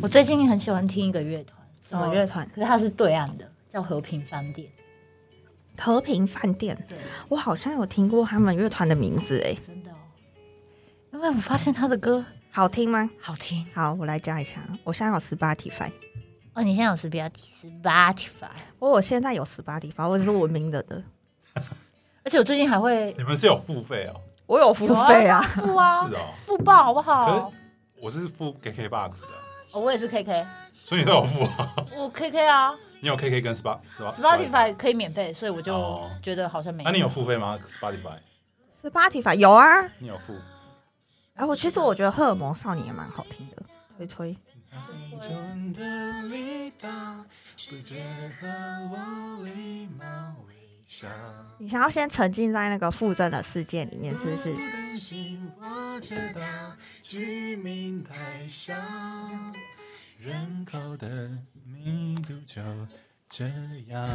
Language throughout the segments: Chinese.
我最近很喜欢听一个乐团，什么乐团？可是它是对岸的，叫和平饭店。和平饭店，对，我好像有听过他们乐团的名字，哎，真的哦。因为我发现他的歌好听吗？好听好，我来加一下。我现在有 Spotify，哦。你现在有 Spotify？我我现在有 Spotify，我是文明的的。而且我最近还会，你们是有付费哦？我有付费啊，付啊，是哦，付报好不好？我是付 KKBOX 的，哦，我也是 KK，所以你都有付啊？我 KK 啊，你有 KK 跟 Spot Spotify 可以免费，所以我就哦觉得好像没。那你有付费吗？Spotify Spotify 有啊。你有付？哎，我其实我觉得《荷尔蒙少年》也蛮好听的，推推。你想要先沉浸在那个附赠的世界里面，是不是？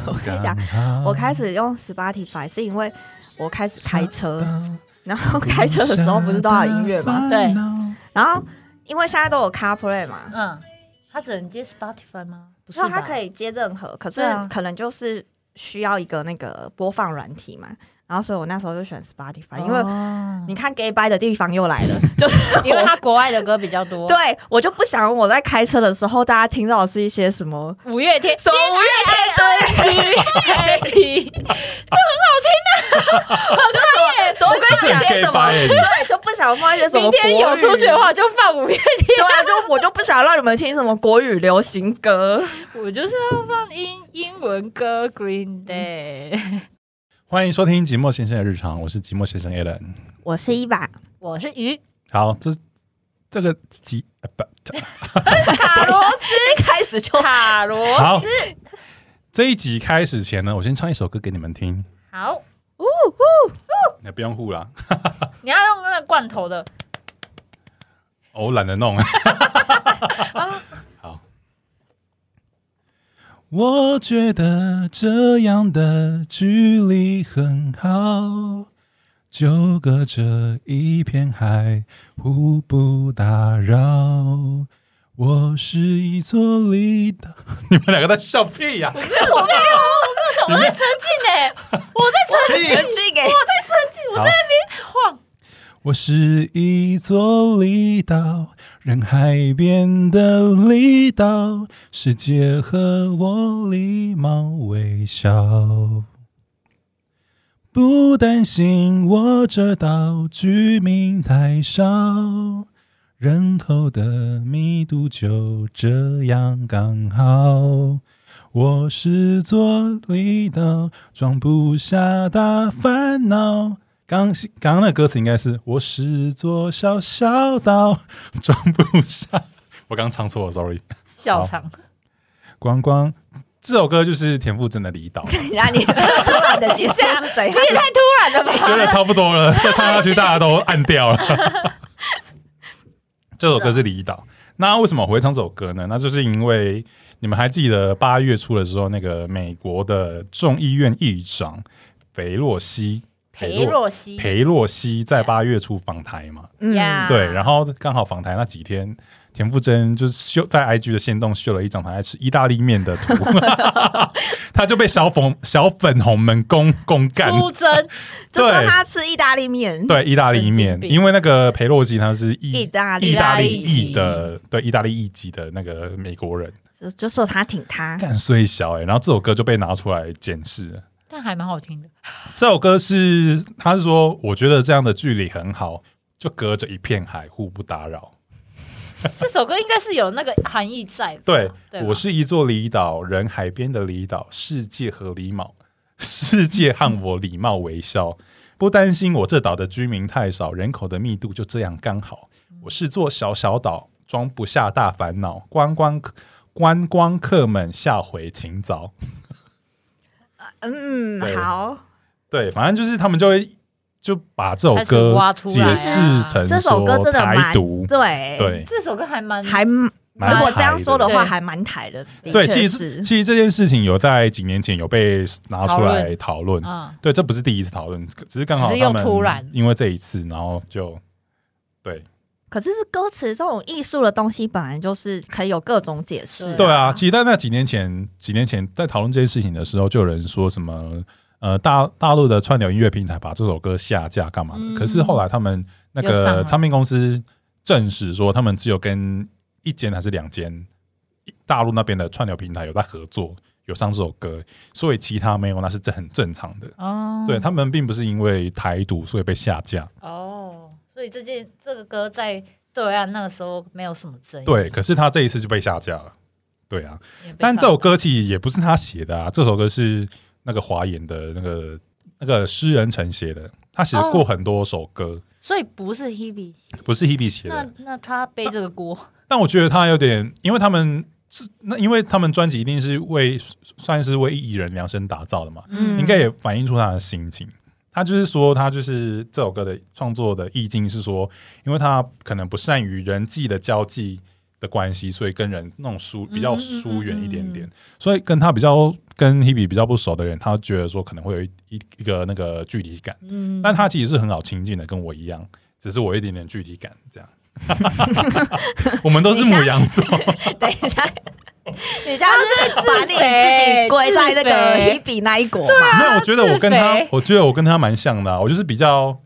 我跟你讲，我开始用 Spotify 是因为我开始开车，然后开车的时候不是都要音乐吗？对。然后因为现在都有 CarPlay 嘛，嗯，它只能接 Spotify 吗？不是它可以接任何，可是可能就是需要一个那个播放软体嘛。然后所以我那时候就选 Spotify，因为哦你看 gay bye 的地方又来了，就是 因为他国外的歌比较多。，对我就不想我在开车的时候，大家听到的是一些什么五月天，什么五月天对，Happy，我跟你讲些什么，这很 gay bye 对，就不想放一些什么明天有出去的话就放五月天。对啊，就我就不想让你们听什么国语流行歌。我就是要放英英文歌，Green Day。欢迎收听寂寞先生的日常，我是寂寞先生 Alan。我是一把我是鱼好，这这个集呃不这卡罗斯开始就卡罗斯，这一集开始前呢，我先唱一首歌给你们听。好，呜呜呜也不用呼啦，你要用那个罐头的。哦我懒得弄。好，我觉得这样的距离很好，就隔着一片海，互不打扰。我是一座离岛，你们两个在笑屁呀、我在沉浸哎，我在沉浸，沉浸给我在沉浸，我在那边晃。我是一座离岛，人海边的离岛，世界和我礼貌微笑。不担心我这岛居民太少，人口的密度就这样刚好。我是座离岛，装不下大烦恼。刚刚刚那歌词应该是“我是座小小岛，装不下”。我刚唱错了，sorry。笑场，光光这首歌就是田馥甄的《离岛》，等一下你这个突然的解释是怎样你？也太突然了吧？觉得差不多了，再唱下去大家都按掉了。这首歌是《离岛》，那为什么我会唱这首歌呢？那就是因为你们还记得八月初的时候，那个美国的众议院议长裴洛西。裴洛西。裴洛西在八月初访台嘛，嗯。对，然后刚好访台那几天，田馥甄就是秀在 IG 的线动秀了一张他在吃意大利面的图，他就被小粉小粉红们公公干，出征，就说对他吃意大利面，对意大利面因为那个裴洛西他是意意大利意大利裔的，对意大利裔籍的那个美国人，就就说他挺他，干衰小哎、然后这首歌就被拿出来检视了。但还蛮好听的。这首歌是他是说，我觉得这样的距离很好，就隔着一片海，互不打扰。这首歌应该是有那个含义在吧，对对我是一座离岛，人海边的离岛，世界和礼貌，世界和我礼貌微笑，不担心我这岛的居民太少，人口的密度就这样刚好。我是座小小岛，装不下大烦恼，观光客观光客们下回请早。嗯，对。好，对，反正就是他们就会就把这首歌解释成这首歌真的蛮独，对。对。这首歌还蛮还蛮如果这样说的话，还蛮台的，对，其实。其实这件事情有在几年前有被拿出来讨论，嗯，对，这不是第一次讨论，只是刚好只是又他们突然。因为这一次，然后就对可是是歌词这种艺术的东西，本来就是可以有各种解释、对对啊，其实在那几年前，几年前在讨论这件事情的时候，就有人说什么呃大大陆的串流音乐平台把这首歌下架干嘛的？嗯。可是后来他们那个唱片公司证实说，他们只有跟一间还是两间大陆那边的串流平台有在合作，有上这首歌，所以其他没有，那是这很正常的。哦，对他们并不是因为台独所以被下架，哦，所以这件这个歌在对岸那个时候没有什么争议，对，可是他这一次就被下架了。对啊，但这首歌其实也不是他写的啊，这首歌是那个华研的那个那个诗人陈写的，他写过很多首歌，所以不是 Hebe，不是 Hebe 写那的。那他背这个锅，但我觉得他有点，因为他们是那，因为他们专辑一定是为算是为艺人量身打造的嘛，嗯应该也反映出他的心情。他就是说，他就是这首歌的创作的意境是说，因为他可能不善于人际的交际的关系，所以跟人那种疏比较疏远一点点，所以跟他比较跟 Hebe 比较不熟的人，他觉得说可能会有一一一个那个距离感，嗯，但他其实是很好亲近的，跟我一样，只是我有一点点距离感这样。我们都是母羊座，等一下，你现在是把你自己归在那个自肥。Hebe 那一国嘛？没有，我觉得我跟他，我觉得我跟他蛮像的啊、我就是比较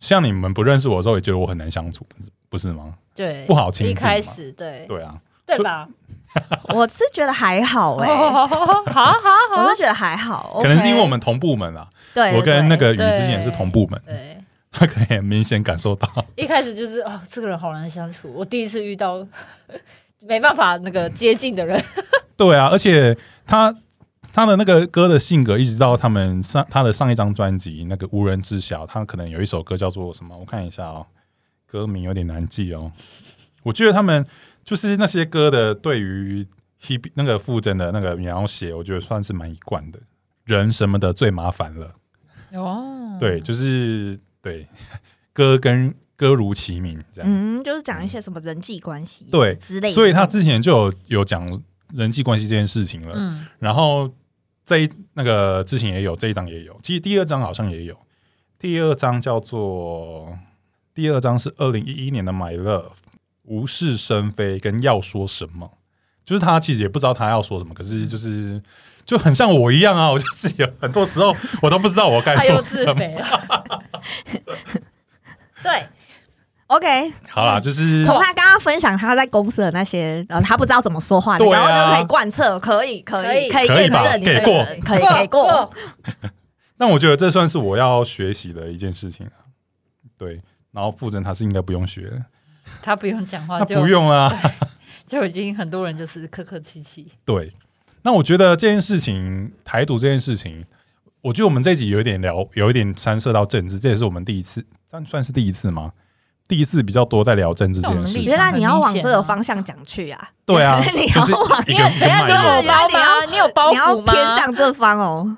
像你们不认识我的时候，也觉得我很难相处，不是吗？对不好亲近一开始对。对啊，对吧？我是觉得还好哎、好好好好，我是觉得还好，可能是因为我们们同部门啊，对我跟那个雨之前是同部门，对。他可以很明显感受到。一开始就是哦，这个人好难相处。我第一次遇到没办法那个接近的人，对啊，而且他他的那个歌的性格，一直到他们上他的上一张专辑那个无人知晓，他可能有一首歌叫做什么？我看一下哦，歌名有点难记哦。我觉得他们就是那些歌的对于 Hebe 那个傅真的那个描写，我觉得算是蛮一贯的。人什么的最麻烦了，哦，对，就是对 歌跟歌如其名这样。嗯，就是讲一些什么人际关系对之类的，所以他之前就有有讲人际关系这件事情了。嗯，然后这一那个之前也有，这一章也有，其实第二章好像也有。第二章叫做第二章是二零一一年的《My Love》，无事生非跟要说什么，就是他其实也不知道他要说什么，可是就是就很像我一样啊，我就是有很多时候我都不知道我该 说什么。自肥了。对，OK，好啦，就是从他刚刚分享他在公司的那些，呃，他不知道怎么说话的，对啊然后就可以贯彻，可以，可以，可以可以验可以吧证你这个给过人可以给过。但 我觉得这算是我要学习的一件事情啊。对，然后傅真他是应该不用学的，他不用讲话他就不用啊。就已经很多人就是客客气气。对，那我觉得这件事情，台独这件事情，我觉得我们这一集有一点聊，有一点掺涉到政治，这也是我们第一次，算算是第一次吗？第一次比较多在聊政治这件事情。原来你要往这个方向讲去啊！对啊，你就是？你有脉络我包你要吗？你有包你要袱吗？偏向这方哦。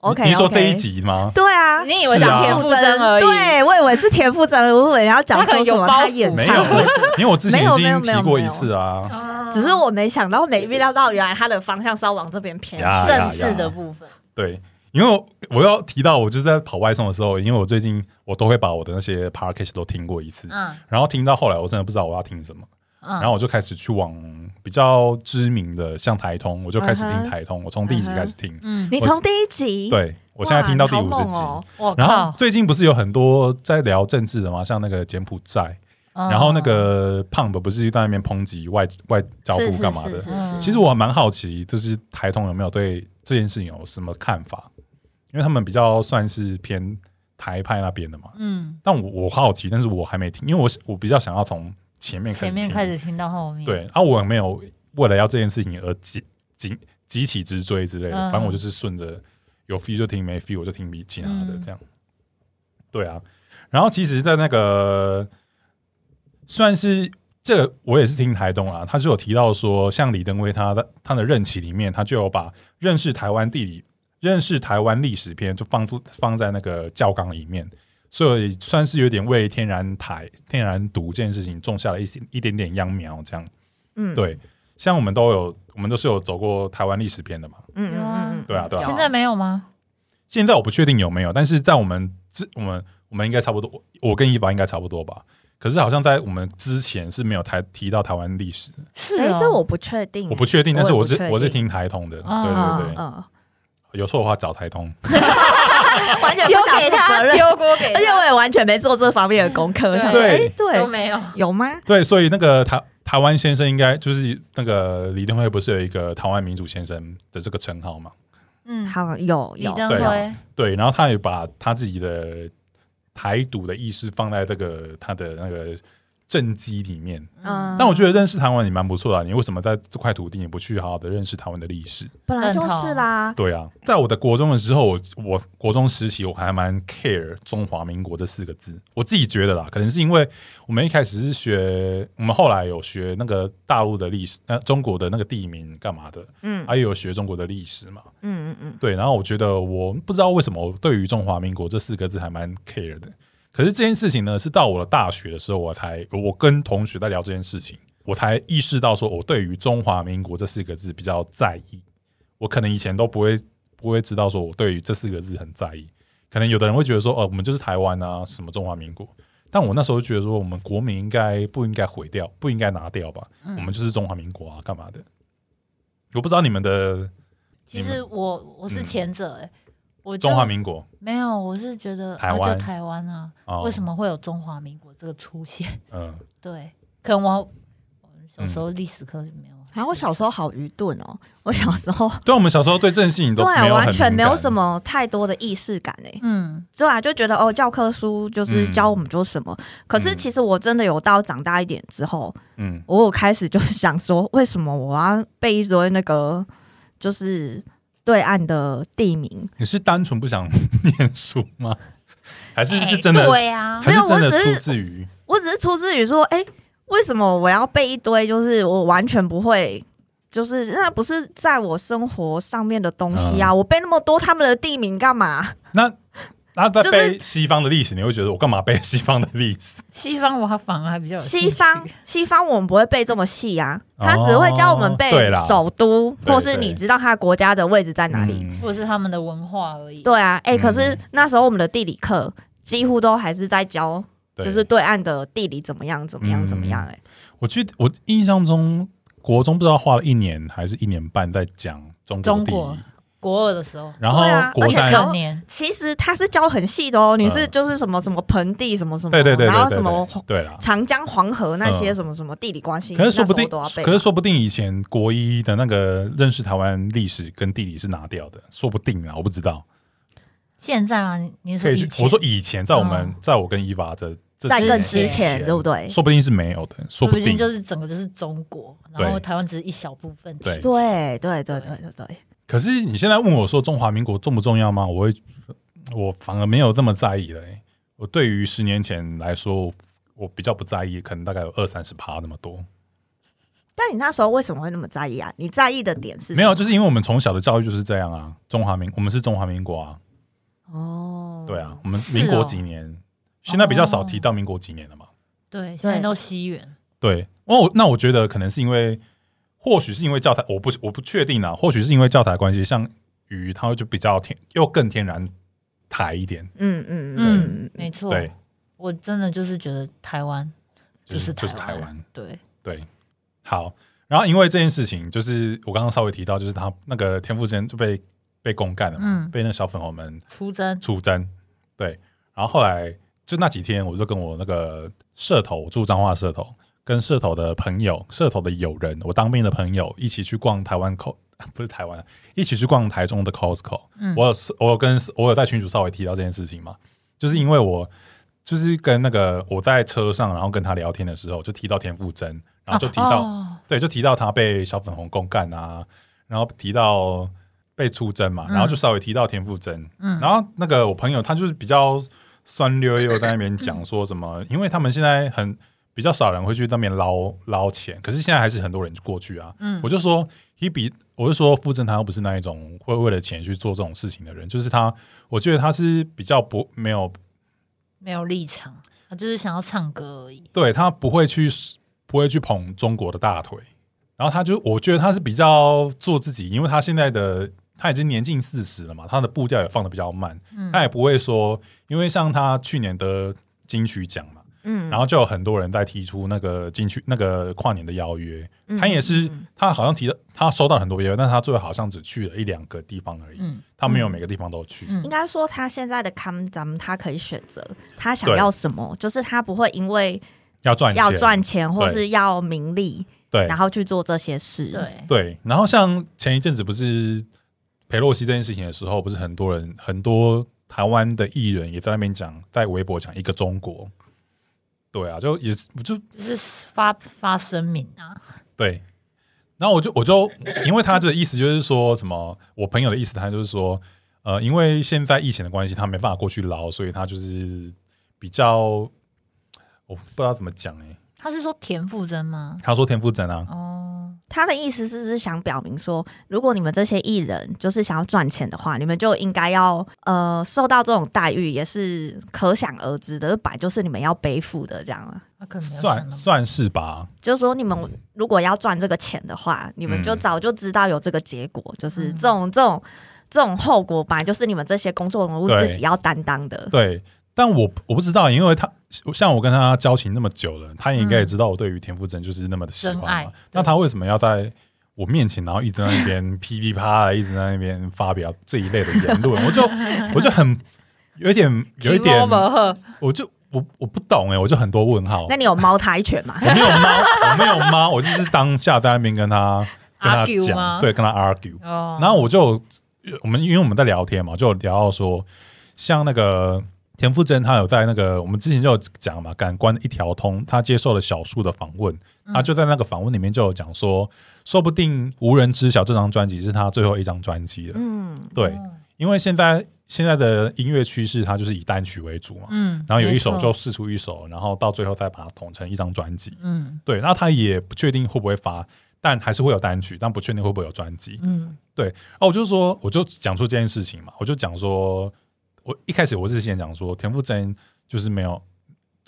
OK，你说这一集吗？对啊，你以为是啊田馥甄而已？对，我以为是田馥甄，我以为要讲说什么他演没有唱会，，因为我之前已经提过一次啊。哦只是我没想到，没预料到，原来他的方向是要往这边偏。政治的部分。对，因为我我要提到，我就是在跑外送的时候，因为我最近我都会把我的那些 package 都听过一次，嗯然后听到后来我真的不知道我要听什么。嗯，然后我就开始去往比较知名的，像台通，我就开始听台通。我从第一集开始听，嗯，你从第一集，对我现在听到第五十集。然后靠，最近不是有很多在聊政治的吗？像那个柬埔寨，嗯然后那个胖的不是在那边抨击外外交部干嘛的是？是嗯是其实我蛮好奇，就是台通有没有对这件事情有什么看法？因为他们比较算是偏台派那边的嘛。嗯，但我我好奇，但是我还没听，因为我我比较想要从前面开前始听。面开始听到后面，对，啊，我没有为了要这件事情而急急急起直追之类的，嗯反正我就是顺着有 feel 就听，没 feel 我就听比其他的嗯这样。对啊，然后其实，在那个算是这个，我也是听台东啊，他就有提到说，像李登辉他的他的任期里面，他就有把认识台湾地理、认识台湾历史篇就放放在那个教纲里面。所以算是有点为天然台、天然毒这件事情种下了一些一点点秧苗，这样。嗯，对，像我们都有，我们都是有走过台湾历史片的嘛。嗯，嗯嗯嗯，对啊，对啊。现在没有吗？现在我不确定有没有，但是在我们之我们我们应该差不多，我跟伊凡应该差不多吧。可是好像在我们之前是没有台提到台湾历史的，哎、是哦这我不确定，我不确定，但是我是我是听台通的，对啊对对，嗯有错的话找台通。嗯，完全不丢想给他负责任，丢锅给他，而且我也完全没做这方面的功课，对想说，对。哎、对，都没有。有吗？对，所以那个台台湾先生应该就是那个李登辉不是有一个台湾民主先生的这个称号吗？嗯，好，有有，对对，然后他也把他自己的台独的意识放在这个他的那个政绩里面。嗯，但我觉得认识台湾也蛮不错的啊、你为什么在这块土地你不去好好的认识台湾的历史？本来就是啦，对啊，在我的国中的时候，我我国中时期我还蛮 care 中华民国这四个字，我自己觉得啦，可能是因为我们一开始是学，我们后来有学那个大陆的历史，呃，中国的那个地名干嘛的，嗯。还有学中国的历史嘛，嗯嗯嗯，对，然后我觉得我不知道为什么我对于中华民国这四个字还蛮 care 的。可是这件事情呢，是到我的大学的时候，我才我跟同学在聊这件事情，我才意识到说，我对于中华民国这四个字比较在意。我可能以前都不会不会知道说我对于这四个字很在意。可能有的人会觉得说，哦，我们就是台湾啊，什么中华民国。但我那时候就觉得说，我们国民应该不应该毁掉，不应该拿掉吧？嗯我们就是中华民国啊，干嘛的？我不知道你们的其实我我是嗯前者哎，我中华民国没有，我是觉得台湾啊就台湾啊，哦为什么会有中华民国这个出现？嗯，对，可能我我小时候历史课就没有。然后我小时候好愚钝哦，我小时候 对，我们小时候对这件事情都对完全没有什么。太多的意识感诶。嗯，对啊，就觉得哦，教科书就是嗯教我们做什么。可是嗯其实我真的有到长大一点之后，嗯，我有开始就是想说，为什么我要背一堆那个就是对岸的地名？你是单纯不想念书吗？还是是哎真的？对啊，还是真的没有我只是出自于我只是出自于说，哎、为什么我要背一堆就是我完全不会，就是那不是在我生活上面的东西嗯啊？我背那么多他们的地名干嘛？那？那在背西方的历史，你会觉得我干嘛背西方的历史？西方我还反而还比较有西方西方我们不会背这么细啊，他只会教我们哦背首都，或是你知道他国家的位置在哪里。嗯。或者是他们的文化而已。对啊，哎、嗯。可是那时候我们的地理课几乎都还是在教，就是对岸的地理怎么样怎么样嗯怎么样、哎、我记得我印象中，国中不知道花了一年还是一年半在讲中国地中国。理，国二的时候，然后国三而且年其实它是教很细的哦，你是嗯就是什么什么盆地什么什么，对对对对然后什么。长江黄河那些嗯什么什么地理关系，可是说不定可是说不定以前国一的那个认识台湾历史跟地理是拿掉的，说不定啊，我不知道。现在啊，你你可以去，说以前我说以前在我们嗯在我跟伊娃这这在更之前，对不对？说不定是没有的，说不定。说不定就是整个就是中国，然后台湾只是一小部分。对对对对对对对，可是你现在问我说中华民国重不重要吗？我会，我反而没有这么在意了、欸。我对于十年前来说，我比较不在意，可能大概有二三十趴那么多。但你那时候为什么会那么在意啊？你在意的点是没有，就是因为我们从小的教育就是这样啊。中华民，我们是中华民国啊，哦，对啊，我们民国几年？现在比较少提到民国几年了嘛。对，现在都西元。对，哦，那我觉得可能是因为，或许是因为教材，我不我不确定啊，或许是因为教材关系，像鱼它就比较天，又更天然台一点，嗯嗯嗯。没错。对，我真的就是觉得台湾就是就是台台湾，对，对，好。然后因为这件事情，就是我刚刚稍微提到，就是他那个田馥甄就被被公干了嘛，嗯。被那小粉红们出征。出征，对。然后后来就那几天，我就跟我那个社头，我住彰化社头，跟社头的朋友、社头的友人，我当兵的朋友一起去逛台湾 Co，不是台湾，一起去逛台中的 Costco。嗯。我有我有跟我有在群主稍微提到这件事情嘛，就是因为我就是跟那个我在车上，然后跟他聊天的时候，就提到田馥甄，然后就提到、哦。对，就提到他被小粉红公干啊，然后提到被出征嘛，嗯然后就稍微提到田馥甄，嗯。然后那个我朋友他就是比较酸溜溜在那边讲说什么，因为他们现在很比较少人会去那边捞捞钱，可是现在还是很多人过去啊。嗯我就说 Hebe，我就说傅正他又不是那一种会为了钱去做这种事情的人，就是他，我觉得他是比较不没有没有立场，他就是想要唱歌而已。对他不会去不会去捧中国的大腿，然后他就我觉得他是比较做自己，因为他现在的他已经年近四十了嘛，他的步调也放的比较慢，嗯他也不会说，因为像他去年得金曲奖嘛，嗯，然后就有很多人在提出那个进去那个跨年的邀约，嗯他也是嗯他好像提到，他收到很多邀约，但他最后好像只去了一两个地方而已，嗯他没有每个地方都去。嗯应该说他现在的 come 咱们他可以选择他想要什么，就是他不会因为要赚钱，要赚钱或是要名利，对然后去做这些事。，对，对。然后像前一阵子不是裴洛西这件事情的时候，不是很多人很多台湾的艺人也在那边讲，在微博讲一个中国。对啊，就也是我就就是发发声明啊，对，然后我就我就因为他的意思就是说什么，我朋友的意思，他就是说，呃，因为现在疫情的关系，他没办法过去捞，所以他就是比较，我不知道怎么讲哎、他是说田馥甄吗？他说田馥甄啊，哦，他的意思是不是想表明说，如果你们这些艺人就是想要赚钱的话，你们就应该要呃受到这种待遇，也是可想而知的，本来就是你们要背负的，这样啊。那可能算算是吧，就是说，你们如果要赚这个钱的话，你们就嗯早就知道有这个结果，就是嗯这种这种这种后果，本来就是你们这些工作人物自己要担当的。对。但我我不知道，因为他像我跟他交情那么久了，他也应该也知道我对于田馥甄就是那么的喜欢嘛。那他为什么要在我面前，然后一直在那边 噼里啪啦，一直在那边发表这一类的言论？我就我就很有一点有一点我就我我不懂哎、我就很多问号。那你有猫胎犬吗？我没有猫，我没有猫，我就是当下在那边跟他 跟他讲，对，跟他 argue。哦，然后我就我们因为我们在聊天嘛，就聊到说，像那个田馥甄，他有在那个我们之前就有讲嘛，感官一条通，他接受了小树的访问，嗯他就在那个访问里面就有讲说，说不定无人知晓这张专辑是他最后一张专辑了。嗯，对，哦因为现在现在的音乐趋势，它就是以单曲为主嘛。嗯，然后有一首就试出一首，然后到最后再把它统成一张专辑。嗯对，那他也不确定会不会发，但还是会有单曲，但不确定会不会有专辑。嗯对哦，我就说，我就讲出这件事情嘛，我就讲说，我一开始我是先讲说，田馥甄就是没有，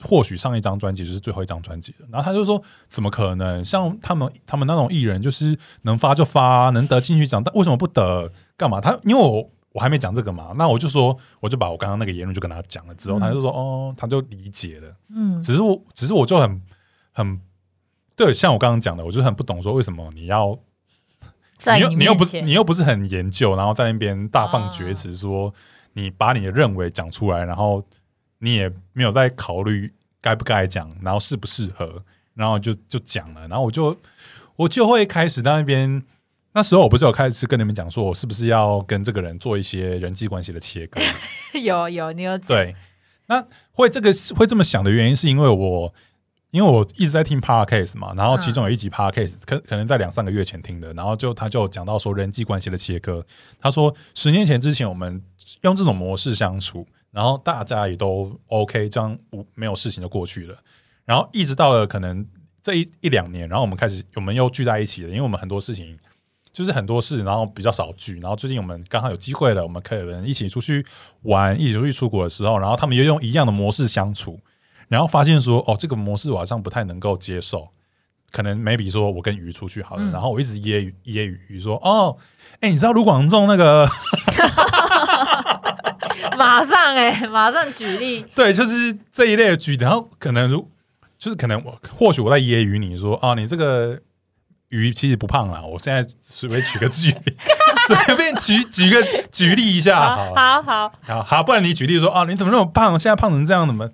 或许上一张专辑就是最后一张专辑了。然后他就说，怎么可能？像他们他们那种艺人，就是能发就发，能得金曲奖，但为什么不得？干嘛？他因为我我还没讲这个嘛，那我就说，我就把我刚刚那个言论就跟他讲了之后，嗯他就说，哦，他就理解了。嗯，只是我，只是我就很很对，像我刚刚讲的，我就很不懂说为什么你要在你又你又不是你又不是很研究，然后在那边大放厥词说你把你的认为讲出来，然后你也没有在考虑该不该讲，然后适不适合，然后就就讲了，然后我就我就会开始在那边。那时候我不是有开始跟你们讲说，我是不是要跟这个人做一些人际关系的切割？有有你有对，那会这个会这么想的原因，是因为我因为我一直在听 podcast 嘛，然后其中有一集 podcast 可可能在两三个月前听的，然后就他就讲到说人际关系的切割，他说十年前之前我们用这种模式相处，然后大家也都 OK，这样无没有事情就过去了，然后一直到了可能这一一两年，然后我们开始我们又聚在一起了，因为我们很多事情。就是很多事，然后比较少聚，然后最近我们刚好有机会了，我们可能一起出去玩，一起出去出国的时候，然后他们又用一样的模式相处，然后发现说，哦，这个模式我好像不太能够接受。可能 maybe 说我跟鱼出去好了，嗯然后我一直揶揄揶揄鱼说，哦，哎、你知道卢广仲那个马上哎、马上举例，对，就是这一类的举，然后可能如就是可能我或许我在揶揄你说啊，你这个鱼其实不胖啦，我现在随便举个举例，随便举举个举例一下，好好好好，好好，不然你举例说啊，你怎么那么胖？现在胖成这样，怎么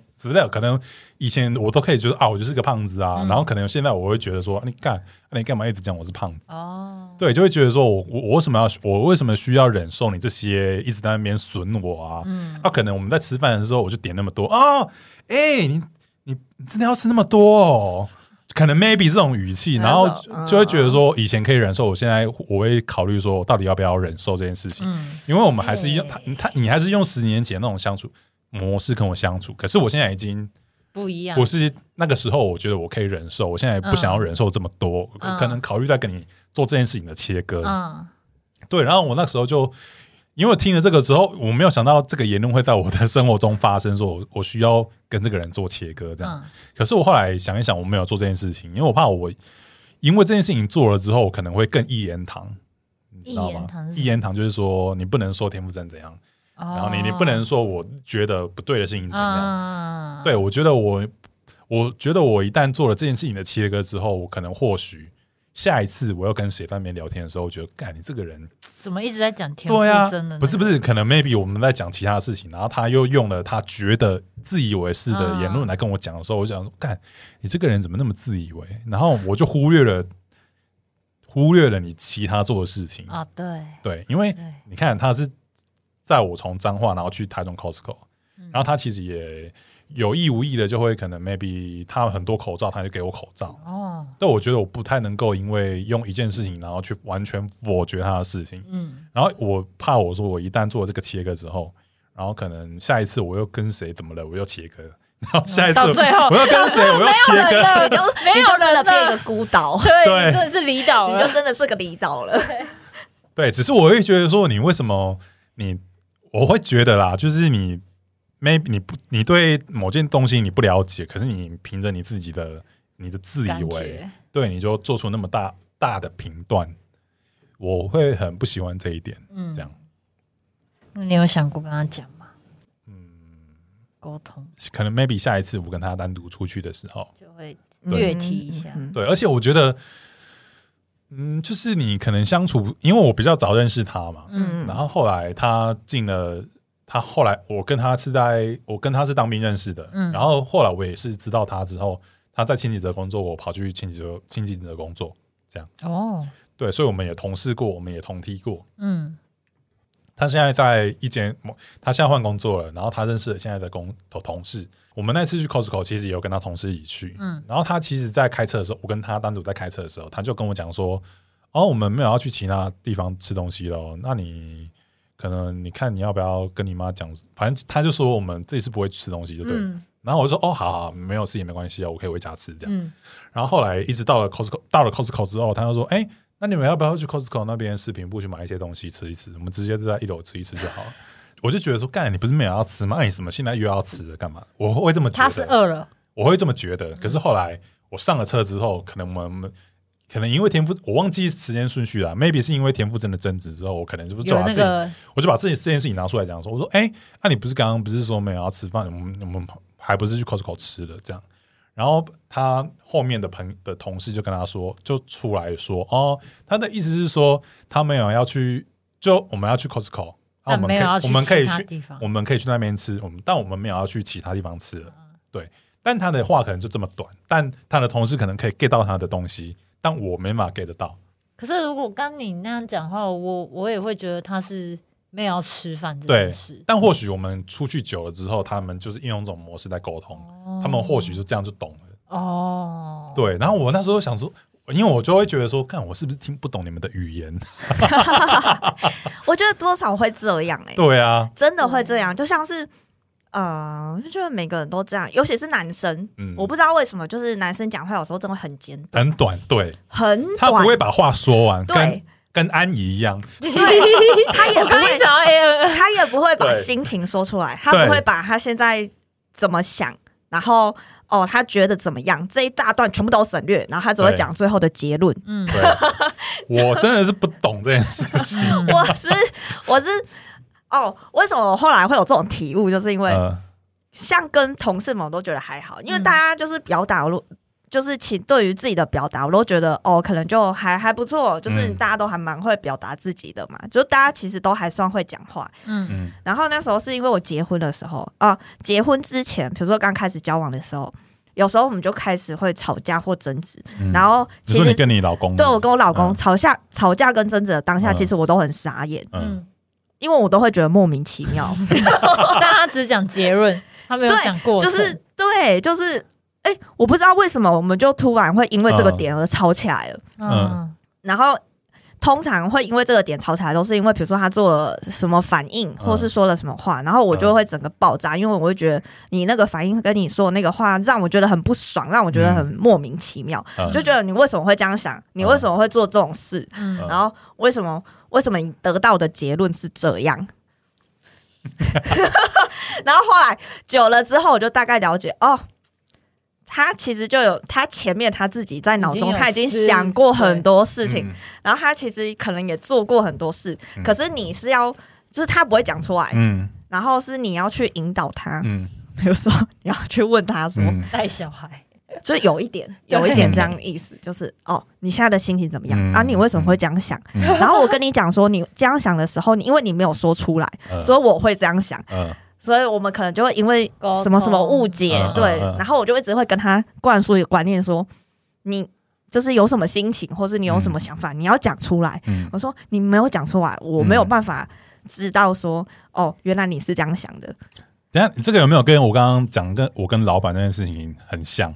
可能以前我都可以觉得啊，我就是个胖子啊，嗯然后可能现在我会觉得说，你干，你干嘛一直讲我是胖子？哦，对，就会觉得说我我我为什么要我为什么需要忍受你这些一直在那边损我啊？嗯，啊，可能我们在吃饭的时候我就点那么多哦，哎、你你你真的要吃那么多哦？可能 maybe 这种语气，然后就就会觉得说，以前可以忍受，我现在我会考虑说，我到底要不要忍受这件事情？嗯，因为我们还是用他他你还是用十年前那种相处模式跟我相处，可是我现在已经不一样，我是那个时候，我觉得我可以忍受，我现在不想要忍受这么多，嗯可能考虑在跟你做这件事情的切割。嗯对，然后我那时候就因为听了这个之后，我没有想到这个言论会在我的生活中发生，说我 我需要跟这个人做切割这样。嗯可是我后来想一想，我没有做这件事情，因为我怕我因为这件事情做了之后，我可能会更一言堂。你知道吗一言堂就是说，你不能说田馥甄怎样，然然后你你不能说我觉得不对的事情怎样。嗯，对，我觉得我我觉得我一旦做了这件事情的切割之后，我可能或许下一次我要跟谁在那边聊天的时候，我觉得，干你这个人，怎么一直在讲天赋真的？不是不是，可能 maybe 我们在讲其他事情，然后他又用了他觉得自以为是的言论来跟我讲的时候，我想说，干你这个人怎么那么自以为？然后我就忽略了忽略了你其他做的事情，啊，对对，因为，你看他是在我从彰化然后去台中 Costco，嗯。然后他其实也有意无意的就会可能 maybe 他有很多口罩，他就给我口罩。哦，但我觉得我不太能够因为用一件事情，然后去完全否决他的事情。嗯，然后我怕我说我一旦做了这个切割之后，然后可能下一次我又跟谁怎么了，我又切割，然后下一次到最后我又跟谁，我又切割。你就没有了。变一个孤岛，对，你真的是离岛你，就真的是个离岛了。对，只是我会觉得说，你为什么你我会觉得啦，就是你 maybe 你不你对某件东西你不了解，可是你凭着你自己的你的自以感为，对，你就做出那么大大的评断，我会很不喜欢这一点。嗯。这样，那你有想过跟他讲吗？嗯，沟通。可能 maybe 下一次我跟他单独出去的时候，就会略提一下，嗯对，而且我觉得，嗯，就是你可能相处，因为我比较早认识他嘛，嗯然后后来他进了，他后来我跟他是在我跟他是当兵认识的，嗯然后后来我也是知道他之后，他在清洁泽工作，我跑去清洁泽清洁泽工作，这样哦，对，所以我们也同事过，我们也同梯过。嗯他现在在一间，他现在换工作了，然后他认识了现在的工同同事。我们那次去 Costco 其实也有跟他同事一起去，嗯然后他其实，在开车的时候，我跟他单独在开车的时候，他就跟我讲说：“哦，我们没有要去其他地方吃东西喽，那你可能你看你要不要跟你妈讲？反正他就说我们这次不会吃东西，对不对？嗯然后我就说：哦，好好，没有事也没关系啊，我可以回家吃这样。嗯然后后来一直到了 Costco，到了 Costco 之后，他就说：哎，那你们要不要去 Costco 那边食品部去买一些东西吃一吃？我们直接就在一楼吃一吃就好了。我就觉得说，干，你不是没有要吃吗？那你什么现在又要吃了？干嘛？我会这么觉得。他是饿了，我会这么觉得。可是后来我上了车之后，可能我们可能因为田馥，我忘记时间顺序了，maybe 是因为田馥真的争执之后，我可能就不是就有把事情，那个我就把这件这件事情拿出来讲说，我说，哎、那、你不是刚刚不是说没有要吃饭，我们我们还不是去 Costco 吃的这样。然后他后面的朋的同事就跟他说，就出来说，哦，他的意思是说他没有要去，就我们要去 Costco，然后我们可以我们可以去地方我们可以去那边吃，我们但我们没有要去其他地方吃了。对，但他的话可能就这么短，但他的同事可能可以 get 到他的东西，但我没办法 get 得到。可是如果刚你那样讲话，我我也会觉得他是没有要吃饭这对件事。但或许我们出去久了之后，他们就是应用一种模式在沟通，他们或许就这样就懂了。哦，对，然后我那时候想说，因为我就会觉得说，看我是不是听不懂你们的语言？我觉得多少会这样哎、对啊，真的会这样，就像是。呃，我就觉得每个人都这样，尤其是男生，嗯我不知道为什么，就是男生讲话有时候真的很简短，很短，对很短他，不会把话说完，跟对，跟安怡一样，他也不会，想要他也不会把心情说出来，他不会把他现在怎么想，然后哦，他觉得怎么样，这一大段全部都省略，然后他只会对。讲最后的结论。嗯。对，我真的是不懂这件事情。我是我是哦，为什么我后来会有这种体悟，就是因为呃，像跟同事们都觉得还好，因为嗯。大家就是表达，就是其对于自己的表达，我都觉得哦，可能就还还不错，就是嗯。大家都还蛮会表达自己的嘛，就大家其实都还算会讲话。嗯。嗯。然后那时候是因为我结婚的时候啊，结婚之前，比如说刚开始交往的时候，有时候我们就开始会吵架或争执，嗯。然后其实跟你老公，对我跟我老公嗯。吵架、吵架跟争执的当下，嗯。其实我都很傻眼，嗯，嗯，因为我都会觉得莫名其妙，但他只讲结论，他没有对讲过，就是对，就是哎、我不知道为什么我们就突然会因为这个点而吵起来了，嗯。然后。通常会因为这个点吵起来，都是因为比如说他做了什么反应，或是说了什么话，然后我就会整个爆炸，因为我会觉得你那个反应跟你说的那个话让我觉得很不爽，让我觉得很莫名其妙，嗯。就觉得你为什么会这样想，你为什么会做这种事，然后为什么为什么你得到的结论是这样？然后后来久了之后，我就大概了解哦，他其实就有他前面他自己在脑中他已经想过很多事情，嗯。然后他其实可能也做过很多事，嗯。可是你是要就是他不会讲出来，嗯。然后是你要去引导他，嗯。比如说你要去问他说，嗯。带小孩，就有一点有一点这样的意思，就是哦，你现在的心情怎么样、嗯啊？你为什么会这样想？嗯。然后我跟你讲说，你这样想的时候，你因为你没有说出来，呃。所以我会这样想，呃所以我们可能就会因为什么什么误解，嗯对，然后我就一直会跟他灌输一个观念说，你就是有什么心情，或是你有什么想法，你要讲出来。嗯我说你没有讲出来，我没有办法知道说，哦，原来你是这样想的。等下，你这个有没有跟我刚刚讲跟我跟老板那件事情很像？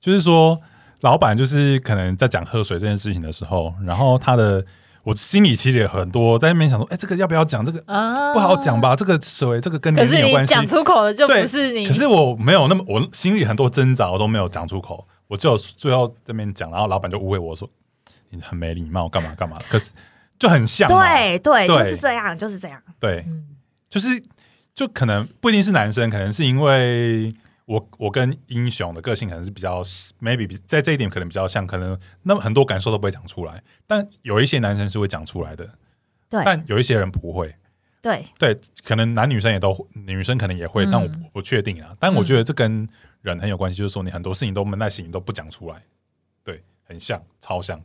就是说，老板就是可能在讲喝水这件事情的时候，然后他的我心里其实也很多在那边想说，哎、这个要不要讲？这个啊不好讲？吧？这个水这个跟你年龄有关系。讲出口的就对不是你，可是我没有那么，我心里很多挣扎，我都没有讲出口，我只有最后这边讲，然后老板就误会我说你很没礼貌，干嘛干嘛。可是就很像，对对，对就是这样，就是这样。对，嗯就是就可能不一定是男生，可能是因为我我跟英雄的个性可能是比较 maybe 比在这一点可能比较像，可能那么很多感受都不会讲出来，但有一些男生是会讲出来的，对但有一些人不会。对对，可能男女生也都女生可能也会，嗯但我不不确定啊。但我觉得这跟人很有关系，就是说你很多事情都闷在心里都不讲出来，对，很像，超像，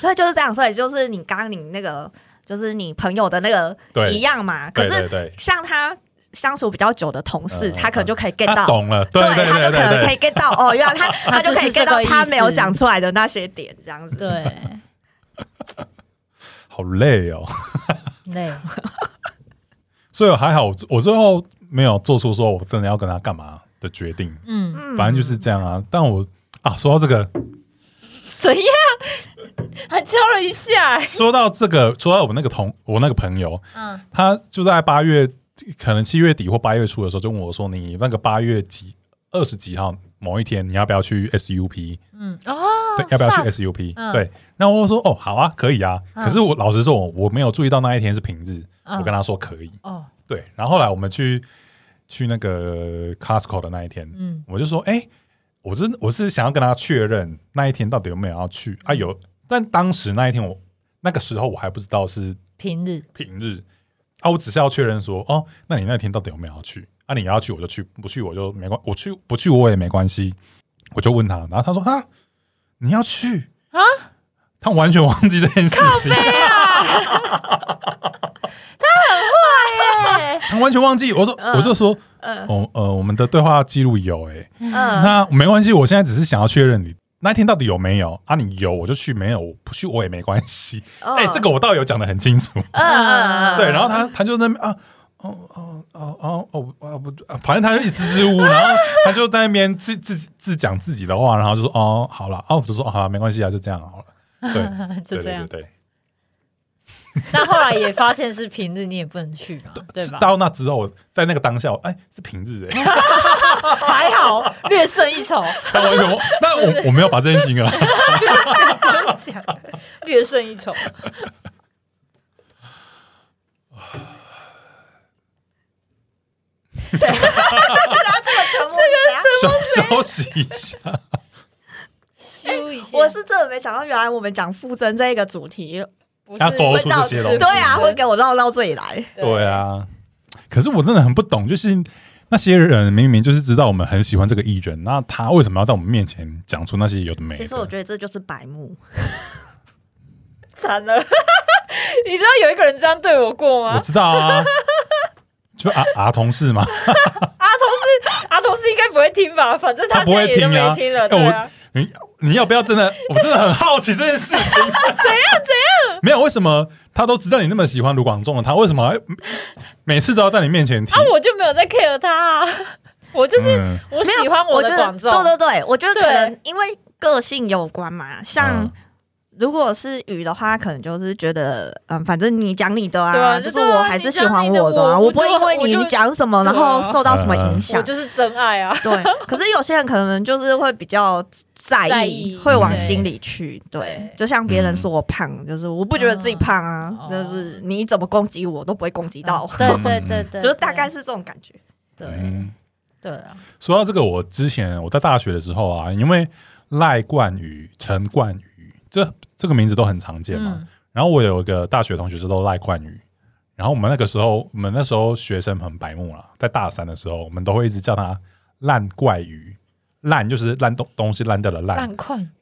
对，就是这样。所以就是你刚刚你那个，就是你朋友的那个一样嘛。可是对，像他相处比较久的同事，嗯他可能就可以 get 到。懂了，对对他就对对可能可以 get 到哦，原来他 他就可以 get 到他没有讲出来的那些点，这样子。对 好累哦。累，所以还好我，我最后没有做出说我真的要跟他干嘛的决定，嗯，嗯反正就是这样啊。但我啊，说到这个，怎样？还敲了一下，说到这个，说到我那个同我那个朋友，嗯他就在八月，可能七月底或八月初的时候，就问我说：“你那个八月几二十几号某一天，你要不要去 SUP？嗯哦，对，要不要去 SUP？、嗯对，然后我就说：“哦，好啊，可以啊。嗯可是我老实说，我我没有注意到那一天是平日，嗯我跟他说可以。哦，对，然后后来我们去去那个 Costco 的那一天，嗯我就说：“哎、我是我是想要跟他确认那一天到底有没有要去啊？有，但当时那一天我那个时候我还不知道是平日平日啊，我只是要确认说，哦，那你那天到底有没有要去？啊，你要去我就去，不去我就没关，我去不去我也没关系。我就问他，然后他说啊，你要去啊？他完全忘记这件事情，他很坏耶，他完全忘记。我说，嗯我就说，嗯哦呃，我们的对话记录有哎、嗯，那没关系，我现在只是想要确认你那一天到底有没有啊？你有我就去，没有我不去我也没关系。哎、这个我倒有讲的很清楚。对，然后他他就在那边啊，哦哦哦哦哦哦不，啊反正他就一直支支吾吾，然后他就在那边自自自讲自己的话，然后就说哦好了，哦我就说好了，没关系啊，就这样好了。对，就这样对对对。对，但后来也发现是平日，你也不能去嘛，对吧？到那之后，在那个当下，哎，是平日哎，还好略胜一筹，但完全我，但我我没有把这件事情啊，讲略胜一筹。这个休 休息一下。咻一下，我是真的没想到，原来我们讲附身这一个主题，不要勾出这些东西对啊，会给我绕到这里来。对，啊，可是我真的很不懂，就是 那些人明明就是知道我们很喜欢这个艺人，那他为什么要在我们面前讲出那些有的没的？其实我觉得这就是白目，惨了。你知道有一个人这样对我过吗我？知道啊，就阿阿同事嘛，阿童是应该不会听吧？反正他不会听啊没听了，哎对啊。你你要不要真的？我真的很好奇这件事情，怎样怎样？没有，为什么他都知道你那么喜欢卢广仲的，他为什么每次都要在你面前提啊，？我就没有在 care 他、啊，我就是、嗯我喜欢我觉得的广仲，对对对，我觉得可能因为个性有关嘛，像。嗯如果是雨的话，可能就是觉得，嗯，反正你讲你的啊，就是我还是喜欢我的啊，我我不会因为你讲什么，然后受到什么影我响。就是真爱啊。对，可是有些人可能就是会比较在在意，会往心里去。对。对，就像别人说我胖，就是我不觉得自己胖啊，嗯就是你怎么攻击我都不会攻击到，对对对对，就是大概是这种感觉。对嗯，对啊，说到这个，我之前我在大学的时候啊，因为赖冠宇、陈冠宇这这个名字都很常见嘛。嗯然后我有一个大学同学叫做赖冠宇，然后我们那个时候，我们那时候学生很白目啦，在大三的时候，我们都会一直叫他烂怪鱼。烂就是烂东东西烂掉的烂，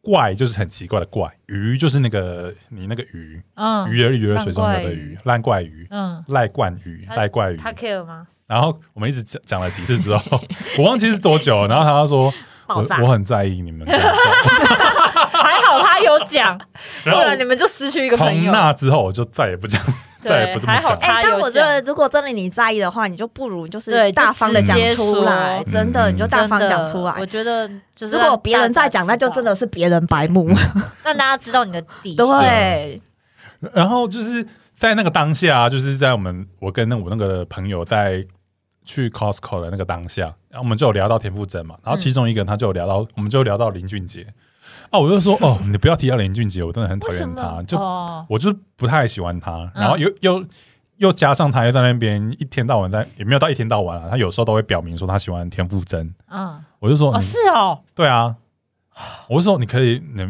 怪就是很奇怪的怪，鱼就是那个你那个鱼，嗯，鱼儿鱼儿水中游的鱼，烂怪鱼，嗯，赖冠鱼，赖怪鱼。他 care 吗？然后我们一直讲讲了几次之后，我忘记是多久，然后他说 我我很在意你们好他有讲，不 然你们就失去一个朋友从。那之后我就再也不讲，对再也不这么还好讲。哎、他有但我觉得如果真的你在意的话，你就不如就是，大方的讲出来，真的嗯你就大方讲出来我。觉得就是如果别人在讲，那就真的是是别人白目。让大家知道你的底线。对，然后就是在那个当下，就是在我们我跟那我那个朋友在去 Costco 的那个当下，然后我们就有聊到田馥甄嘛，然后其中一个人他就有聊到，我们就聊到林俊杰啊，我就说哦，你不要提到林俊杰，我真的很讨厌他，就哦。我就不太喜欢他，嗯。然后又又又加上他又在那边一天到晚在，也没有到一天到晚啊，他有时候都会表明说他喜欢田馥甄，嗯，我就说你哦是哦，对啊，我就说你可以，你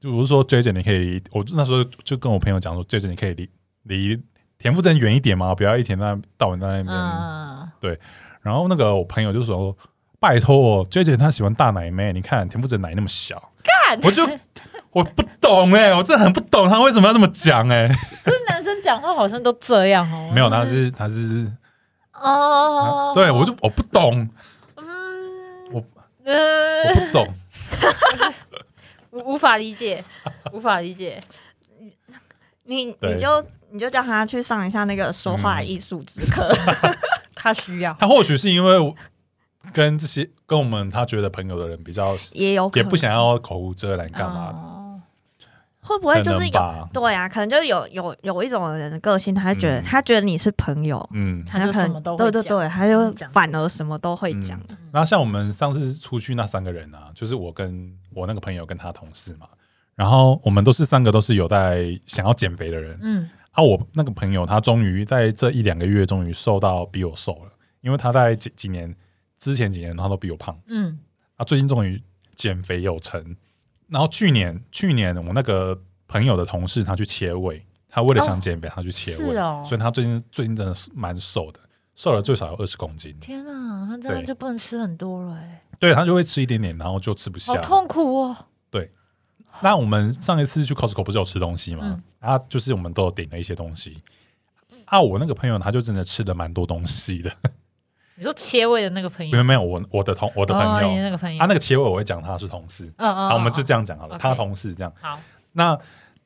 就我是说追着你可以离，我那时候就跟我朋友讲说追着你可以离离田馥甄远一点嘛，不要一天到到晚在那边。嗯，然后那个我朋友就说：“拜托，J J 他喜欢大奶妹，你看田馥甄奶那么小，干，我就 我不懂哎、我真的很不懂他为什么要这么讲哎、可是男生讲话好像都这样哦。没有，他是他是，哦，对我就我不懂，嗯，我我呃不懂，无无法理解，无法理解。你对。你就你就叫他去上一下那个说话艺术之课。他需要，他或许是因为我跟这些跟我们他觉得朋友的人比较，也有可能也不想要口无遮拦干嘛的。哦会不会就是有对啊？可能就是有有有一种人的个性，他会觉得、嗯他觉得你是朋友，嗯，他就可能什么都会讲对对对，他就反而什么都会讲。嗯然后像我们上次出去那三个人啊，就是我跟我那个朋友跟他同事嘛，然后我们都是三个都是有在想要减肥的人。嗯啊，我那个朋友他终于在这一两个月终于瘦到比我瘦了，因为他在几几年之前几年他都比我胖，嗯啊，最近终于减肥有成。然后去年去年我那个朋友的同事他去切胃，他为了想减肥、他去切胃，哦所以他最近最近真的是蛮瘦的，瘦了最少有二十公斤。天啊，他这样就不能吃很多了哎，对他就会吃一点点，然后就吃不下好。痛苦哦。对那我们上一次去 Costco 不是有吃东西吗？嗯啊，就是我们都有点了一些东西。啊，我那个朋友他就真的吃的蛮多东西的。你说切胃的那个朋友，没有没有，我我的同我的朋友，那个朋友，他那个切胃我会讲他是同事，嗯嗯，好，我们就这样讲好了他同事这样。好，那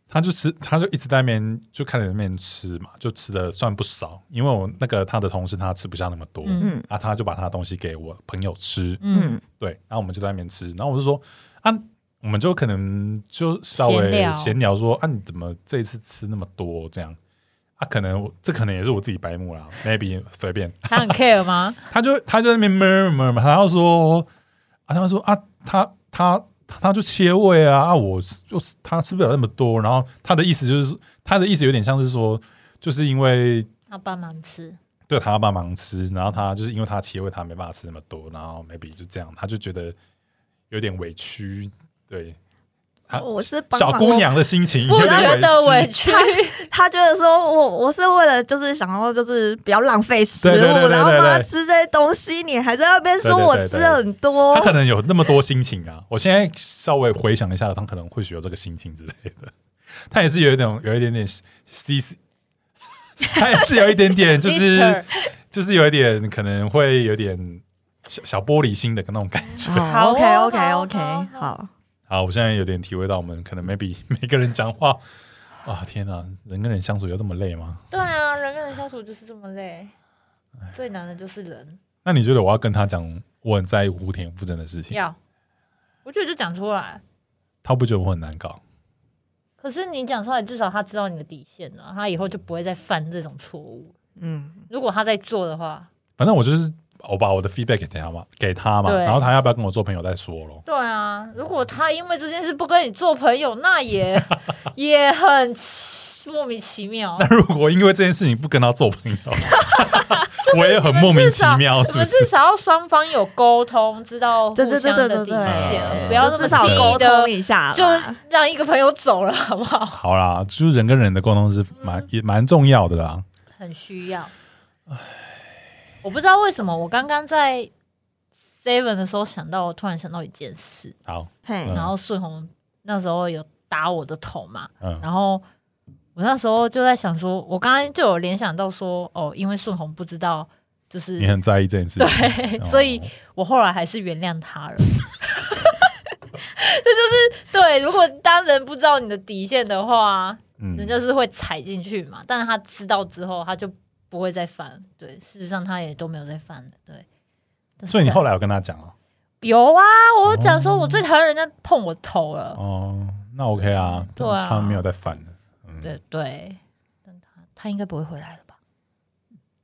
他就吃，他就一直在那边就看着那边吃嘛，就吃的算不少。因为我那个他的同事他吃不下那么多，嗯。嗯。啊，他就把他的东西给我朋友吃，嗯。嗯，对，然后我们就在那边吃，然后我就说啊，我们就可能就稍微闲聊。闲聊说啊，你怎么这一次吃那么多这样？啊，可能这可能也是我自己白目啦，maybe 随便。他很 care 吗？他就他就在那边 murmur 嘛，他要说啊，他说啊，他他他就切胃啊，啊，我就是他吃不了那么多，然后他的意思就是他的意思有点像是说，就是因为他帮忙吃，对他要帮忙吃，然后他就是因为他切胃，他没办法吃那么多，然后 maybe 就这样，他就觉得有点委屈，对。他我是小姑，娘的心情不有点觉得委委屈，屈？他觉得说我我是为了就是想要就是不要浪费食物，然后帮他吃这些东西，你还在那边说我吃很多他，可能有那么多心情啊。我现在稍微回想一下，他可能或许有这个心情之类的。他也是有一点，有一点点 C C，他也是有一点点，就是就是有一点可能会有点小小玻璃心的那种感觉。好哦 OK OK 好 OK 好好，好，我现在有点体会到，我们可能 maybe 每个人讲话，啊天哪，人跟人相处有这么累吗？对啊，人跟人相处就是这么累，最难的就是人。那你觉得我要跟他讲我很在意胡田不真的事情，要，我觉得就讲出来。他不觉得我很难搞？可是你讲出来，至少他知道你的底线了，他以后就不会再犯这种错误。嗯，如果他在做的话，反正我就是我把我的 feedback 给他嘛，给他嘛，然后他要不要跟我做朋友再说咯。对啊，如果他因为这件事不跟你做朋友，那也 也很 莫名其妙 那。如果因为这件事情不跟他做朋友，我也很莫名其妙，是不你们至？少要双方有沟通，知道互相的底线，嗯不要那么就至少轻易沟通的一下，就让一个朋友走了，好不好？好啦，就是人跟人的沟通是蛮也蛮重要的啦。很需要。我不知道为什么，我刚刚在 Seven 的时候想到，我突然想到一件事，好，然后顺红那时候有打我的头嘛，嗯，然后我那时候就在想说，我刚刚就有联想到说，哦，因为顺红不知道，就是你很在意这件事情，对，哦。所以我后来还是原谅他了。这就是对，如果当人不知道你的底线的话，嗯。人家是会踩进去嘛。但是他知道之后，他就不会再犯。对，事实上他也都没有再犯了。对，所以你后来有跟他讲哦，有啊？我讲说我最讨厌人家碰我头了。哦，那 OK 啊，对啊他没有再犯了，嗯，对对，但他他应该不会回来了吧？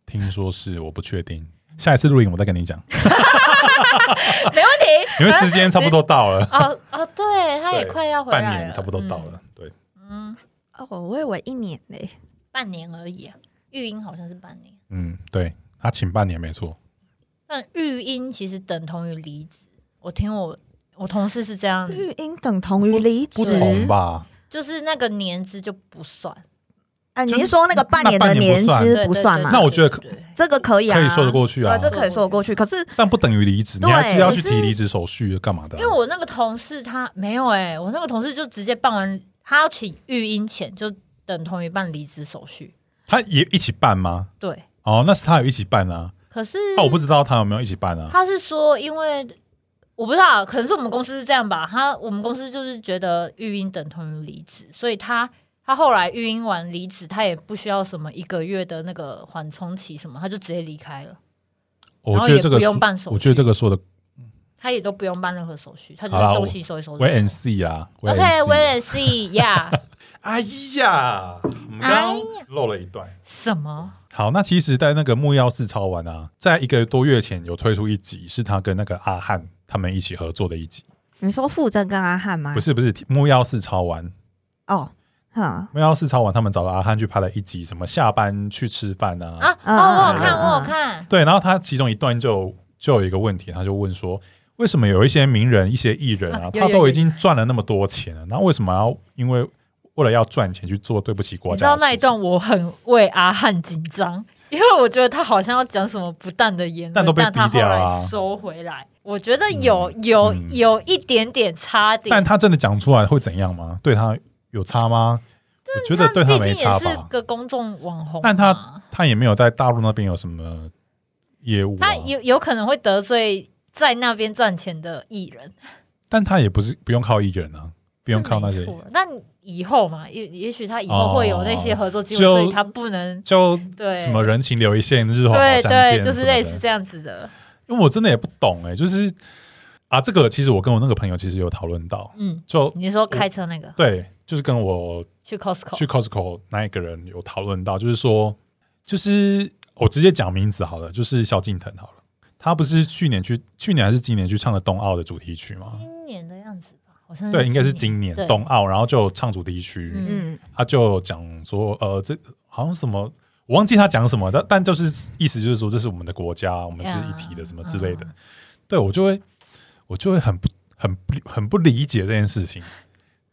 听说是，我不确定，下一次录影我再跟你讲，没问题。因为时间差不多到了，哦哦，对，他也快要回来了，半年差不多到嗯了，对，嗯，哦，我以为一年嘞，半年而已啊。育婴好像是半年，嗯，对他请半年没错，但育婴其实等同于离职。我听我我同事是这样，育婴等同于离不职。同吧？就是那个年资就不算，哎，就你是说那个半年的年年不算资不算吗？那我觉得这个可以啊，可以说得过去啊对，这可以说得过去。可是但不等于离职，你还是要去提离职手续干嘛的啊？因为我那个同事他没有哎、我那个同事就直接办完，他要请育婴前就等同于办离职手续。他也一起办吗？对，哦，那是他有一起办啊，可是那我不知道他有没有一起办啊。他是说，因为我不知道，可能是我们公司是这样吧。他我们公司就是觉得育婴等同于离职，所以他他后来育婴完离职，他也不需要什么一个月的那个缓冲期什么，他就直接离开了，我觉得这个不用说办手续我觉得这个说的他也都不用办任何手续，他就好啦是东西收一收就走。为 N C 啊 wait and see 呀、哎呀，我们刚哎刚呀漏了一段。什么？好，那其实，在那个木曜四超玩啊，在一个多月前有推出一集，是他跟那个阿汉他们一起合作的一集。你说傅征跟阿汉吗？不是不是，木曜四超玩，哦，哼，木曜四超玩，他们找了阿汉去拍了一集，什么下班去吃饭啊。啊？嗯哦，我有看，嗯嗯我有看。对，然后他其中一段就就有一个问题，他就问说，为什么有一些名人、一些艺人啊，他都已经赚了那么多钱了，那为什么要因为为了要赚钱去做对不起国家你知？道那一段我很为阿汉紧张，因为我觉得他好像要讲什么不当的言论，但都被他后逼掉啊来收回来。我觉得有有嗯有一点点差点，但他真的讲出来会怎样吗？对他有差吗？我觉得对毕没竟也是差吧。个公众网红，但他他也没有在大陆那边有什么业务、啊，他有有可能会得罪在那边赚钱的艺人，但他也不是不用靠艺人啊，不用靠那些，是没错但以后嘛，也也许他以后会有那些合作机会，就所以他不能就对。什么人情留一线，日后好对相见对，就是类似这样子的。因为我真的也不懂哎、就是啊，这个其实我跟我那个朋友其实有讨论到，嗯，就你说开车那个？对，就是跟我去 Costco 去 Costco 那一个人有讨论到，就是说，就是我直接讲名字好了，就是萧敬腾好了，他不是去年去去年还是今年去唱的冬奥的主题曲吗？今年的样子吧，好像对，应该是今年对冬奥，然后就唱主题曲，他就讲说，呃，这好像什么。我忘记他讲什么，但但就是意思就是说，这是我们的国家，我们是一体的，什么之类的。嗯对我就会，我就会很不很不很不理解这件事情。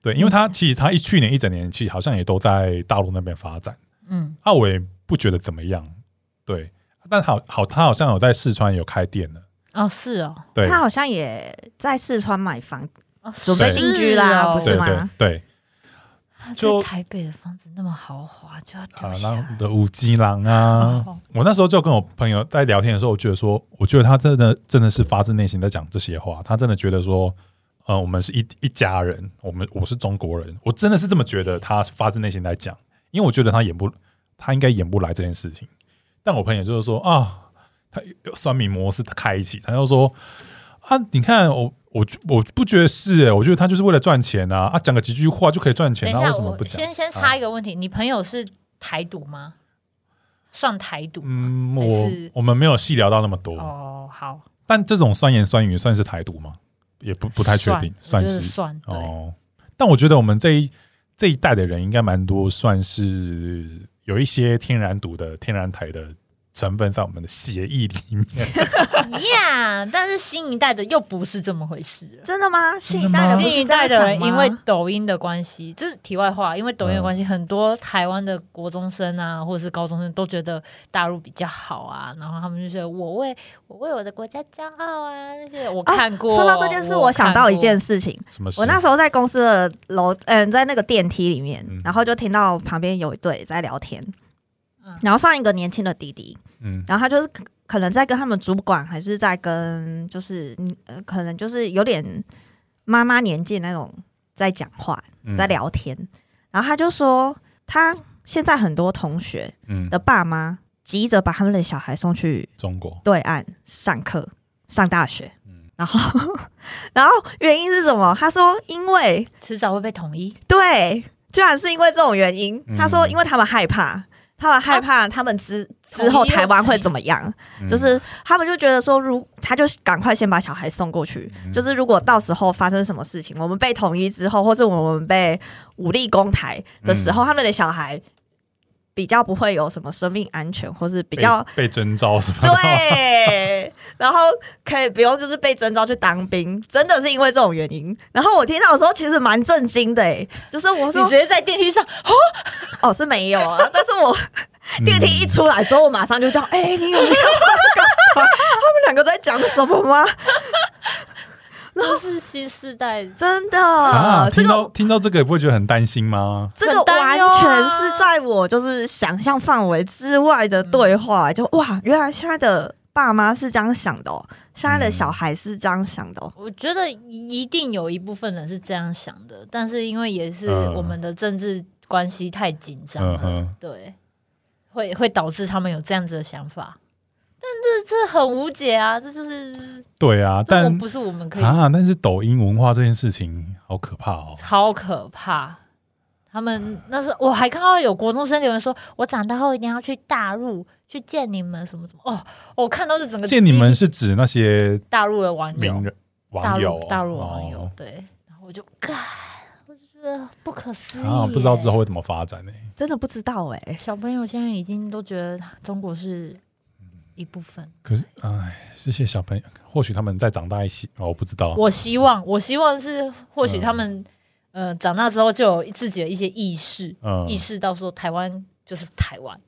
对，因为他其实他一去年一整年，其实好像也都在大陆那边发展，嗯，啊，我也不觉得怎么样。对，但好好，他好像有在四川有开店了。哦是哦，对，他好像也在四川买房，哦准备定居啦，不是吗？对就台北的房子那么豪华，就要掉啊，下来然后的五金郎啊，哦。我那时候就跟我朋友在聊天的时候，我觉得说，我觉得他真的真的是发自内心在讲这些话，他真的觉得说，呃，我们是一一家人，我们我是中国人，我真的是这么觉得，他发自内心在讲，因为我觉得他演不，他应该演不来这件事情。但我朋友就是说啊，他有酸民模式开启，他就说啊，你看我我我不觉得是、欸，我觉得他就是为了赚钱啊，啊，讲个几句话就可以赚钱，他为什么不讲？先先插一个问题，你朋友是台独吗？算台独？嗯，我我们没有细聊到那么多，哦，好，但这种酸言酸语算是台独吗？也不不太确定，算是算，哦。但我觉得我们这一这一代的人应该蛮多，算是有一些天然独的天然台的成分在我们的血液里面。呀但是新一代的又不是这么回事了。真的吗？新一代的新一代的因为抖音的关系，这是题外话，因为抖音的关嗯系，很多台湾的国中生啊，或者是高中生都觉得大陆比较好啊，然后他们就觉得我为我为我的国家骄傲啊，那些我啊看过。说到这件事，我想到一件事情。什么事？我那时候在公司的楼，嗯、在那个电梯里面，嗯然后就听到旁边有一对在聊天，嗯然后上一个年轻的弟弟，嗯。然后他就是可可能在跟他们主管，还是在跟就是嗯呃，可能就是有点妈妈年纪那种在讲话，嗯。在聊天，然后他就说他现在很多同学嗯。的爸妈急着把他们的小孩送去中国，对岸上课上大学，嗯。然后 然后原因是什么？他说因为迟早会被统一。对，居然是因为这种原因。嗯他说，因为他们害怕，他们害怕他们之、之后台湾会怎怎么样？嗯就是他们就觉得说，如他就赶快先把小孩送过去。嗯就是如果到时候发生什么事情，我们被统一之后，或是我们被武力攻台的时嗯候，他们的小孩比较不会有什么生命安全，或是比较被被征召什么的？对，然后可以不用就是被征召去当兵，真的是因为这种原因。然后我听到的时候，其实蛮震惊的哎，就是我说你直接在电梯上，哦 哦是没有啊，但是我嗯电梯一出来之后，我马上就叫哎、你有？他们两个在讲什么吗？这是新时代。真的，啊，这听到个听到这个，不会觉得很担心吗？这个完全是在我就是想象范围之外的对话，就哇，原来现在的爸妈是这样想的哦，现在的小孩是这样想的哦。我觉得一定有一部分人是这样想的，但是因为也是嗯我们的政治关系太紧张了，对，会会导致他们有这样子的想法。但这这很无解啊！这就是，对啊，但不是我们可以，啊，但是抖音文化这件事情好可怕哦。超可怕。他们那是我还看到有国中生留言说，我长大后一定要去大陆去见你们什么什么哦，我看到是整个见你们是指那些大陆的网友名，人大网友大陆网友，哦对，然后我就干，我就觉得不可思议啊，不知道之后会怎么发展呢？真的不知道哎、小朋友现在已经都觉得中国是一部分。可是，哎，这些小朋友，或许他们再长大一些，哦，我不知道。我希望，我希望是或许嗯他们、呃长大之后就有自己的一些意识，嗯意，识到说台湾就是台湾。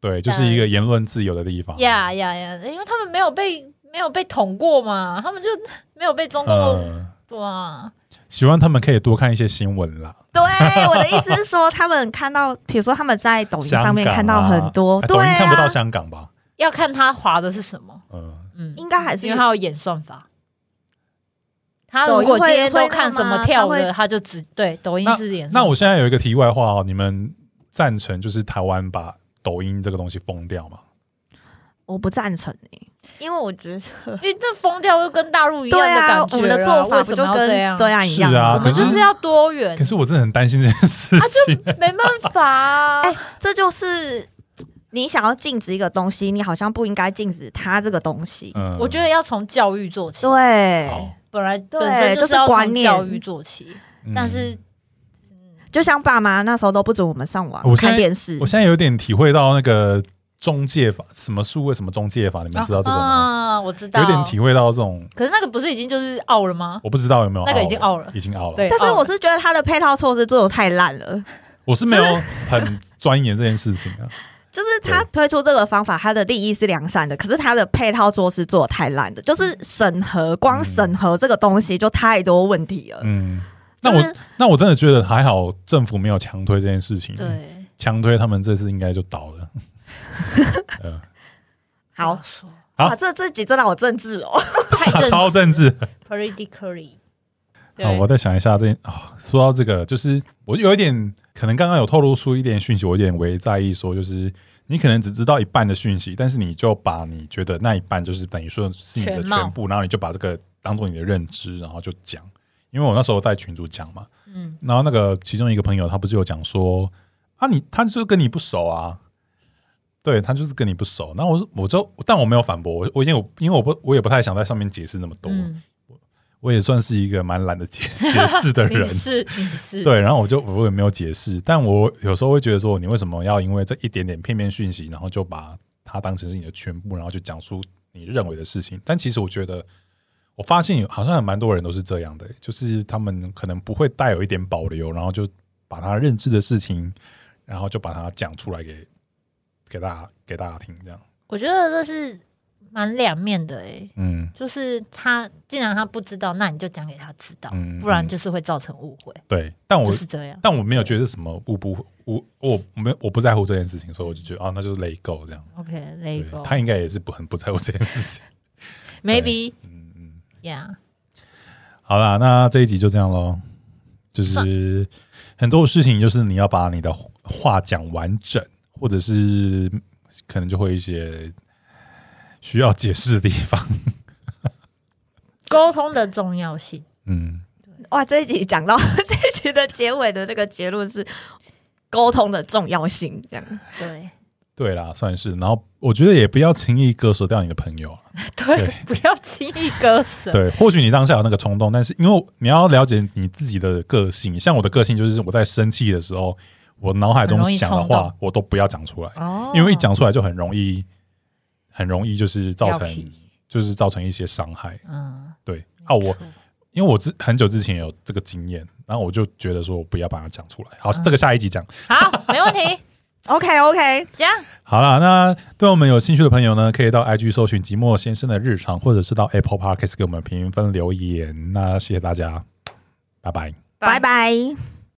对，就是一个言论自由的地方。呀呀呀！因为他们没有被没有被捅过嘛，他们就没有被中共、嗯，对啊，希望他们可以多看一些新闻啦。对，我的意思是说，他们看到，比如说他们在抖音上面看到很多，抖音看不到啊，香港吧？要看他划的是什么。嗯，嗯，应该还是因为他有演算法。他如果今天都看什么跳的，他就只对抖音是演算法。那我现在有一个题外话哦，你们赞成就是台湾把抖音这个东西封掉吗？我不赞成欸因为我觉得 因为这疯掉就跟大陆一样对啊的感，觉我们的啊做法为什不就跟么要这样？对啊一样是啊我们可就是要多元可，是我真的很担心这件事情。没办法啊。哎这就是你想要禁止一个东西，你好像不应该禁止它这个东西。嗯我觉得要从教育做起，对，好本来对本身就是要观念从教育做起，嗯但是就像爸妈那时候都不准我们上网我看电视我，现在有点体会到那个中介法，什么数位什么中介法，你们知道这个吗？啊，我知道，有点体会到这种，可是那个不是已经就是傲了吗？我不知道有没有那个已经傲 out 了已经 out 了。对，但是我是觉得他的配套措施做的太烂了。我是没有很钻研这件事情啊。就是他推出这个方法，他的利益是良善的，可是他的配套措施做的太烂的，就是审核，光审核这个东西就太多问题了。嗯，那我那我真的觉得还好，政府没有强推这件事情。，对，强推他们这次应该就倒了。呃，好不说好哇，这这集真的好政治哦。太政 超政治。politically。好，我再想一下这件啊、说到这个，就是我有一点可能刚刚有透露出一点讯息，我有点为在意，说就是你可能只知道一半的讯息，但是你就把你觉得那一半就是等于说是你的全部，然后你就把这个当做你的认知，然后就讲。因为我那时候在群主讲嘛，嗯，然后那个其中一个朋友他不是有讲说啊你他就是跟你不熟啊，对他就是跟你不熟。然后我说我就但我没有反驳，我我已经有因为我不我也不太想在上面解释那么多，嗯，我也算是一个蛮懒得解 解释的人你。是是，对，然后我就我也没有解释，但我有时候会觉得说，你为什么要因为这一点点片面讯息，然后就把它当成是你的全部，然后就讲述你认为的事情。但其实我觉得，我发现有好像有蛮多人都是这样的，就是他们可能不会带有一点保留，然后就把他认知的事情，然后就把它讲出来给给大家给大家听，这样。我觉得这是蛮两面的诶、嗯就是他既然他不知道，那你就讲给他知道，嗯不然就是会造成误会，对，但我就是这样。但我没有觉得是什么误不误，我没我不在乎这件事情，所以我就觉得啊，那就是 let go 这样。OK，对 label 他应该也是不很不在乎这件事情。maybe yeah，好啦，那这一集就这样喽。就是很多事情，就是你要把你的话讲完整，或者是可能就会有一些需要解释的地方。沟通的重要性。嗯，哇，这一集讲到 这一集的结尾的那个结论是沟通的重要性，这样。对对啦，算是。然后我觉得也不要轻易割舍掉你的朋友啊。对对，不要轻易割舍。对，或许你当下有那个冲动，但是因为你要了解你自己的个性，像我的个性就是我在生气的时候，我脑海中想的话我都不要讲出来，哦，因为一讲出来就很容易，很容易就是造成就是造成一些伤害。嗯，对啊，我因为我之很久之前有这个经验，然后我就觉得说我不要把它讲出来。好，嗯这个下一集讲。好，没问题。OK OK，这样，好了，那对我们有兴趣的朋友呢，可以到 IG 搜寻“寂寞先生的日常”，或者是到 Apple Podcast 给我们评分留言。那谢谢大家，拜拜。拜拜。